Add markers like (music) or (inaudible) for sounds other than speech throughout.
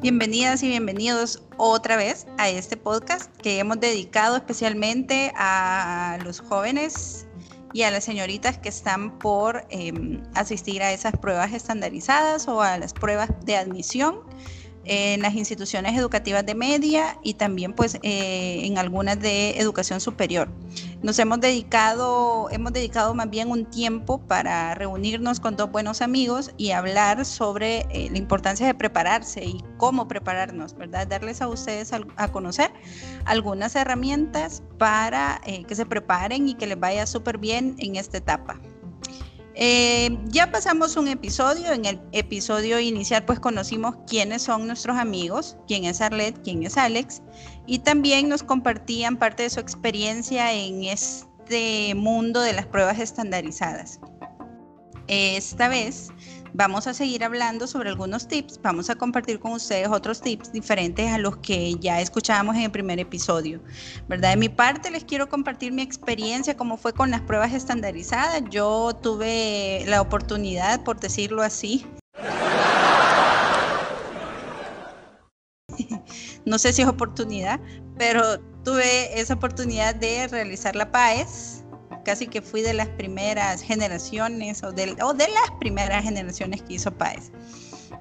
Bienvenidas y bienvenidos otra vez a este podcast que hemos dedicado especialmente a los jóvenes y a las señoritas que están por em, asistir a esas pruebas estandarizadas o a las pruebas de admisión en las instituciones educativas de media y también pues eh, en algunas de educación superior. Nos hemos dedicado, hemos dedicado más bien un tiempo para reunirnos con dos buenos amigos y hablar sobre eh, la importancia de prepararse y cómo prepararnos, ¿verdad? Darles a ustedes a, conocer algunas herramientas para eh, que se preparen y que les vaya súper bien en esta etapa. Eh, ya pasamos un episodio, en el episodio inicial pues conocimos quiénes son nuestros amigos, quién es Arlet, quién es Alex, y también nos compartían parte de su experiencia en este mundo de las pruebas estandarizadas. Esta vez vamos a seguir hablando sobre algunos tips, vamos a compartir con ustedes otros tips diferentes a los que ya escuchábamos en el primer episodio. ¿Verdad? De mi parte les quiero compartir mi experiencia, cómo fue con las pruebas estandarizadas. Yo tuve la oportunidad, por decirlo así, (laughs) no sé si es oportunidad, pero tuve esa oportunidad de realizar la PAES casi que fui de las primeras generaciones o de, las primeras generaciones que hizo PAES.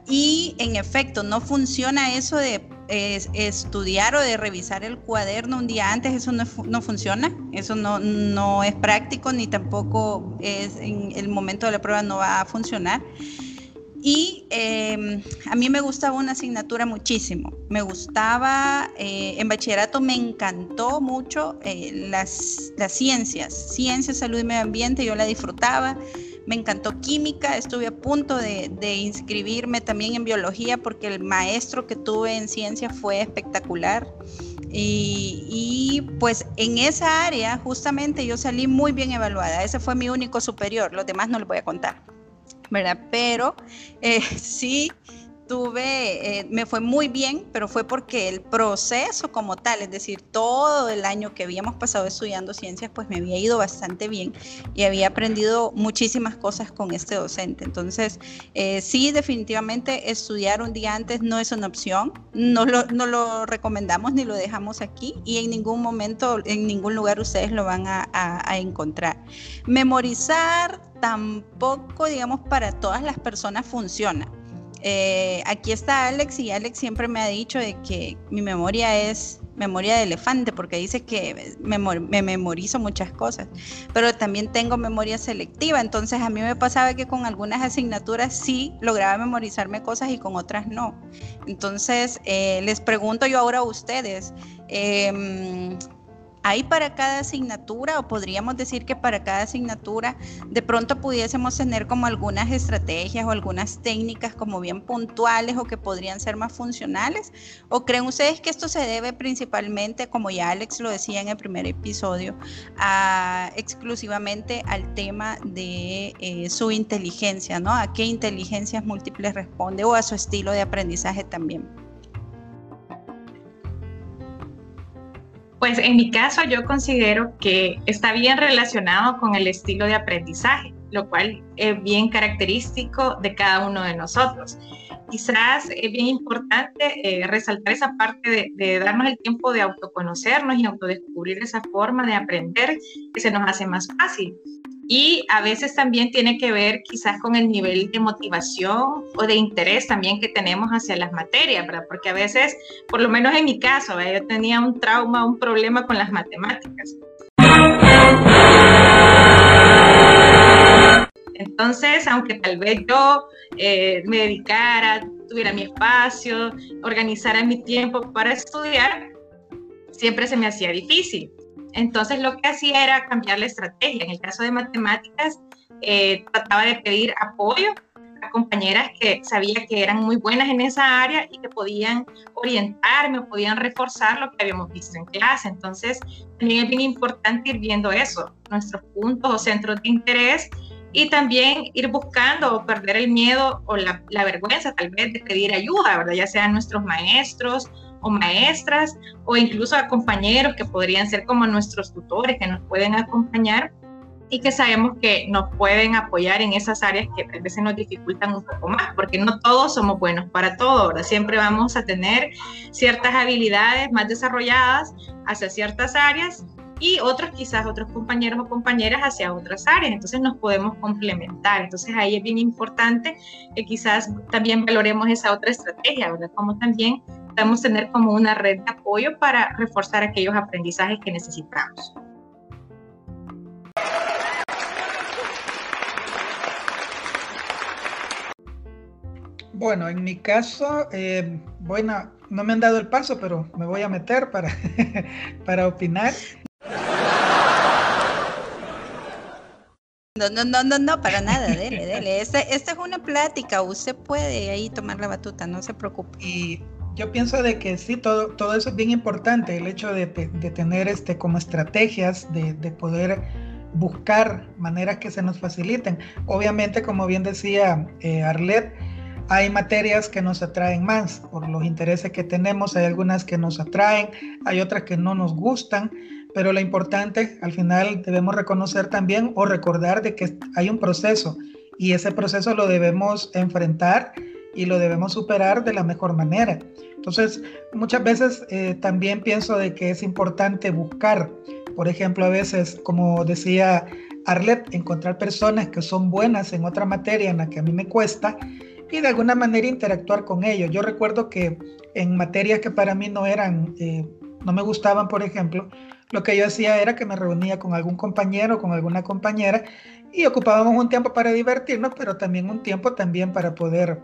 Y en efecto, no funciona eso de estudiar o de revisar el cuaderno un día antes, eso no, no, funciona, eso no, no es práctico ni tampoco es en el momento de la prueba no va a funcionar. Y em, a mí me gustaba una asignatura muchísimo. Me gustaba, eh, en bachillerato me encantó mucho eh, las, ciencias, ciencias, salud y medio ambiente, yo la disfrutaba. Me encantó química, estuve a punto de, inscribirme también en biología porque el maestro que tuve en ciencia fue espectacular. Y, y, pues en esa área justamente yo salí muy bien evaluada. Ese fue mi único superior, los demás no les voy a contar. ¿Verdad? Pero eh, (laughs) sí tuve, eh, me fue muy bien, pero fue porque el proceso como tal, es decir, todo el año que habíamos pasado estudiando ciencias, pues me había ido bastante bien y había aprendido muchísimas cosas con este docente. Entonces, eh, sí, definitivamente estudiar un día antes no es una opción, no lo, no lo recomendamos ni lo dejamos aquí y en ningún momento, en ningún lugar ustedes lo van a, a encontrar. Memorizar tampoco, digamos, para todas las personas funciona. Eh, aquí está Alex y Alex siempre me ha dicho de que mi memoria es memoria de elefante porque dice que me, me, memorizo muchas cosas, pero también tengo memoria selectiva, entonces a mí me pasaba que con algunas asignaturas sí lograba memorizarme cosas y con otras no. Entonces eh, les pregunto yo ahora a ustedes, eh, ¿Hay para cada asignatura o podríamos decir que para cada asignatura de pronto pudiésemos tener como algunas estrategias o algunas técnicas como bien puntuales o que podrían ser más funcionales? ¿O creen ustedes que esto se debe principalmente, como ya Alex lo decía en el primer episodio, exclusivamente al tema de eh, su inteligencia, ¿no? ¿A qué inteligencias múltiples responde o a su estilo de aprendizaje también? Pues en mi caso yo considero que está bien relacionado con el estilo de aprendizaje, lo cual es bien característico de cada uno de nosotros. Quizás es bien importante eh, resaltar esa parte de, darnos el tiempo de autoconocernos y autodescubrir esa forma de aprender que se nos hace más fácil y a veces también tiene que ver quizás con el nivel de motivación o de interés también que tenemos hacia las materias, ¿verdad? Porque a veces, por lo menos en mi caso, yo tenía un trauma, un problema con las matemáticas. Entonces, aunque tal vez yo eh, me dedicara, tuviera mi espacio, organizara mi tiempo para estudiar, siempre se me hacía difícil. Entonces lo que hacía era cambiar la estrategia. En el caso de matemáticas, eh, trataba de pedir apoyo a compañeras que sabía que eran muy buenas en esa área y que podían orientarme o podían reforzar lo que habíamos visto en clase. Entonces, también es bien importante ir viendo eso, nuestros puntos o centros de interés y también ir buscando o perder el miedo o la, la vergüenza tal vez de pedir ayuda, ¿verdad? Ya sean nuestros maestros o maestras o incluso a compañeros que podrían ser como nuestros tutores que nos pueden acompañar y que sabemos que nos pueden apoyar en esas áreas que a veces nos dificultan un poco más, porque no todos somos buenos para todo, ¿verdad? Siempre vamos a tener ciertas habilidades más desarrolladas hacia ciertas áreas y otros quizás otros compañeros o compañeras hacia otras áreas, entonces nos podemos complementar, entonces ahí es bien importante que quizás también valoremos esa otra estrategia, ¿verdad? Como también podemos tener como una red de apoyo para reforzar aquellos aprendizajes que necesitamos. Bueno, en mi caso, eh, bueno, no me han dado el paso, pero me voy a meter para, (laughs) para opinar. No, no, no, no, no, para nada, dele, dele. Esta, esta es una plática, usted puede ahí tomar la batuta, no se preocupe. Y yo pienso de que sí, todo, todo eso es bien importante, el hecho de, de tener este, como estrategias, de, de, poder buscar maneras que se nos faciliten. Obviamente, como bien decía eh, Arlet, hay materias que nos atraen más por los intereses que tenemos, hay algunas que nos atraen, hay otras que no nos gustan, pero lo importante al final debemos reconocer también o recordar de que hay un proceso y ese proceso lo debemos enfrentar y lo debemos superar de la mejor manera. Entonces, muchas veces eh, también pienso de que es importante buscar, por ejemplo, a veces, como decía Arlet, encontrar personas que son buenas en otra materia en la que a mí me cuesta y de alguna manera interactuar con ellos. Yo recuerdo que en materias que para mí no eran, eh, no me gustaban, por ejemplo, lo que yo hacía era que me reunía con algún compañero, con alguna compañera y ocupábamos un tiempo para divertirnos, pero también un tiempo también para poder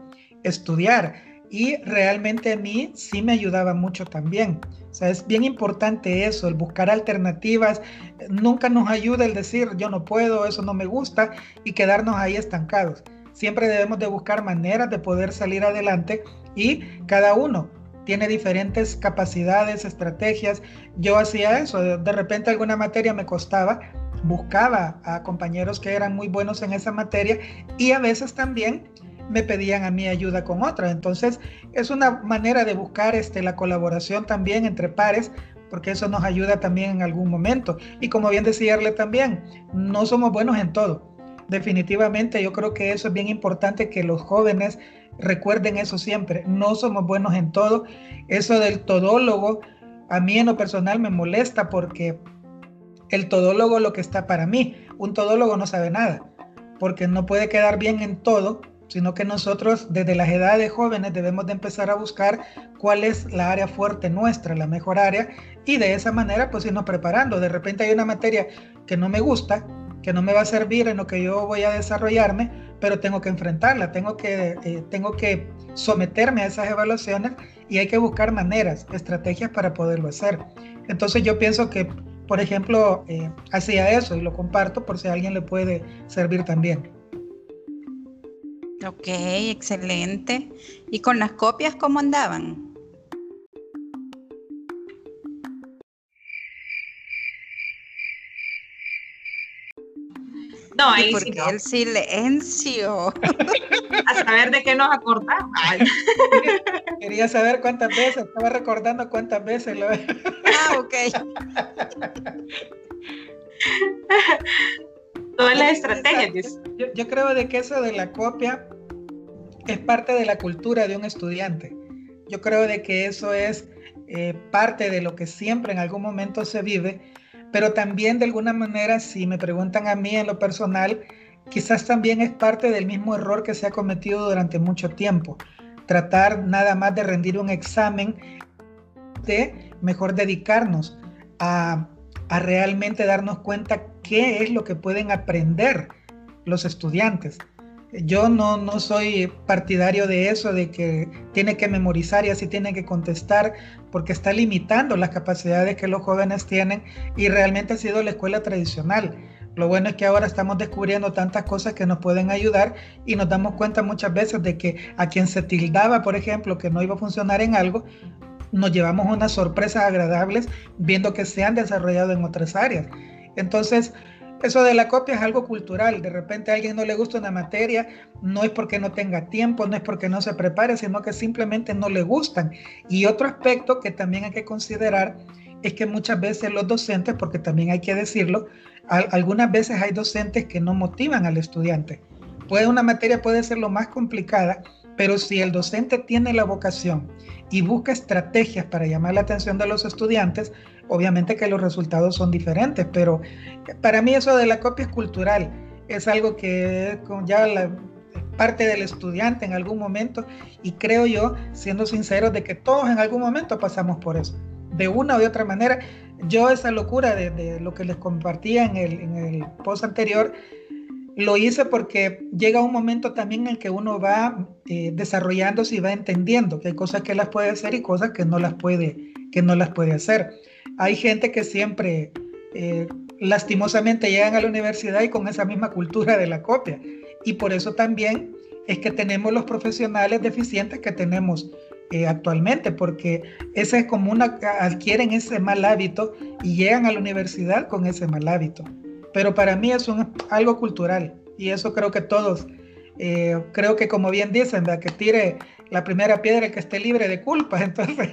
estudiar. Y realmente a mí sí me ayudaba mucho también. O sea, es bien importante eso, el buscar alternativas. Nunca nos ayuda el decir yo no puedo, eso no me gusta y quedarnos ahí estancados. Siempre debemos de buscar maneras de poder salir adelante y cada uno tiene diferentes capacidades, estrategias. Yo hacía eso, de repente alguna materia me costaba, buscaba a compañeros que eran muy buenos en esa materia y a veces también me pedían a mí ayuda con otra. Entonces es una manera de buscar este, la colaboración también entre pares porque eso nos ayuda también en algún momento. Y como bien decíarle también, no somos buenos en todo definitivamente yo creo que eso es bien importante que los jóvenes recuerden eso siempre. No somos buenos en todo. Eso del todólogo, a mí en lo personal me molesta porque el todólogo lo que está para mí, un todólogo no sabe nada, porque no puede quedar bien en todo, sino que nosotros desde las edades jóvenes debemos de empezar a buscar cuál es la área fuerte nuestra, la mejor área, y de esa manera pues irnos preparando. De repente hay una materia que no me gusta, que no me va a servir en lo que yo voy a desarrollarme, pero tengo que enfrentarla, tengo que, eh, tengo que someterme a esas evaluaciones y hay que buscar maneras, estrategias para poderlo hacer. Entonces yo pienso que, por ejemplo, eh, hacía eso y lo comparto por si a alguien le puede servir también. Ok, excelente. ¿Y con las copias cómo andaban? No, ahí porque el silencio. (laughs) A saber de qué nos acordamos. (laughs) Quería saber cuántas veces, estaba recordando cuántas veces lo Ah, ok. (laughs) Todas las estrategias. Yo, creo de que eso de la copia es parte de la cultura de un estudiante. Yo creo de que eso es eh, parte de lo que siempre en algún momento se vive pero también de alguna manera, si me preguntan a mí en lo personal, quizás también es parte del mismo error que se ha cometido durante mucho tiempo. Tratar nada más de rendir un examen, de mejor dedicarnos a, a realmente darnos cuenta qué es lo que pueden aprender los estudiantes. Yo no, no soy partidario de eso, de que tiene que memorizar y así tiene que contestar, porque está limitando las capacidades que los jóvenes tienen y realmente ha sido la escuela tradicional. Lo bueno es que ahora estamos descubriendo tantas cosas que nos pueden ayudar y nos damos cuenta muchas veces de que a quien se tildaba, por ejemplo, que no iba a funcionar en algo, nos llevamos unas sorpresas agradables viendo que se han desarrollado en otras áreas. Entonces, eso de la copia es algo cultural. De repente a alguien no le gusta una materia, no es porque no tenga tiempo, no es porque no se prepare, sino que simplemente no le gustan. Y otro aspecto que también hay que considerar es que muchas veces los docentes, porque también hay que decirlo, algunas veces hay docentes que no motivan al estudiante. Puede, una materia puede ser lo más complicada, pero si el docente tiene la vocación y busca estrategias para llamar la atención de los estudiantes, obviamente que los resultados son diferentes, pero para mí eso de la copia es cultural, es algo que ya la parte del estudiante en algún momento y creo yo, siendo sincero, de que todos en algún momento pasamos por eso, de una de otra manera. Yo esa locura de, lo que les compartía en el, en el post anterior, lo hice porque llega un momento también en que uno va eh, desarrollándose y va entendiendo que hay cosas que las puede hacer y cosas que no las puede, que no las puede hacer. Hay gente que siempre eh, lastimosamente llegan a la universidad y con esa misma cultura de la copia. Y por eso también es que tenemos los profesionales deficientes que tenemos eh, actualmente, porque ese es como una, adquieren ese mal hábito y llegan a la universidad con ese mal hábito. Pero para mí es un, algo cultural y eso creo que todos, eh, creo que como bien dicen, que tire la primera piedra que esté libre de culpa, (laughs) entonces...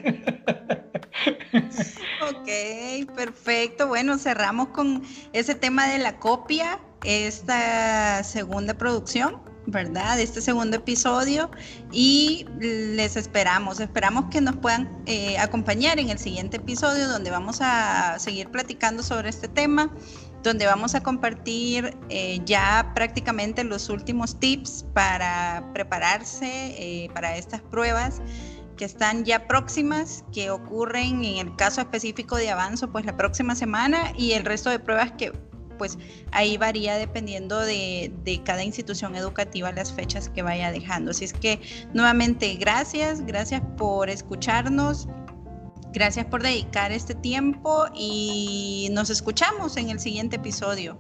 ok, perfecto. Bueno, cerramos con ese tema de la copia, esta segunda producción. ¿Verdad? Este segundo episodio y les esperamos, esperamos que nos puedan eh, acompañar en el siguiente episodio donde vamos a seguir platicando sobre este tema, donde vamos a compartir eh, ya prácticamente los últimos tips para prepararse eh, para estas pruebas que están ya próximas, que ocurren en el caso específico de Avanzo, pues la próxima semana y el resto de pruebas que pues ahí varía dependiendo de, de, cada institución educativa las fechas que vaya dejando. Así es que nuevamente gracias, gracias por escucharnos, gracias por dedicar este tiempo y nos escuchamos en el siguiente episodio.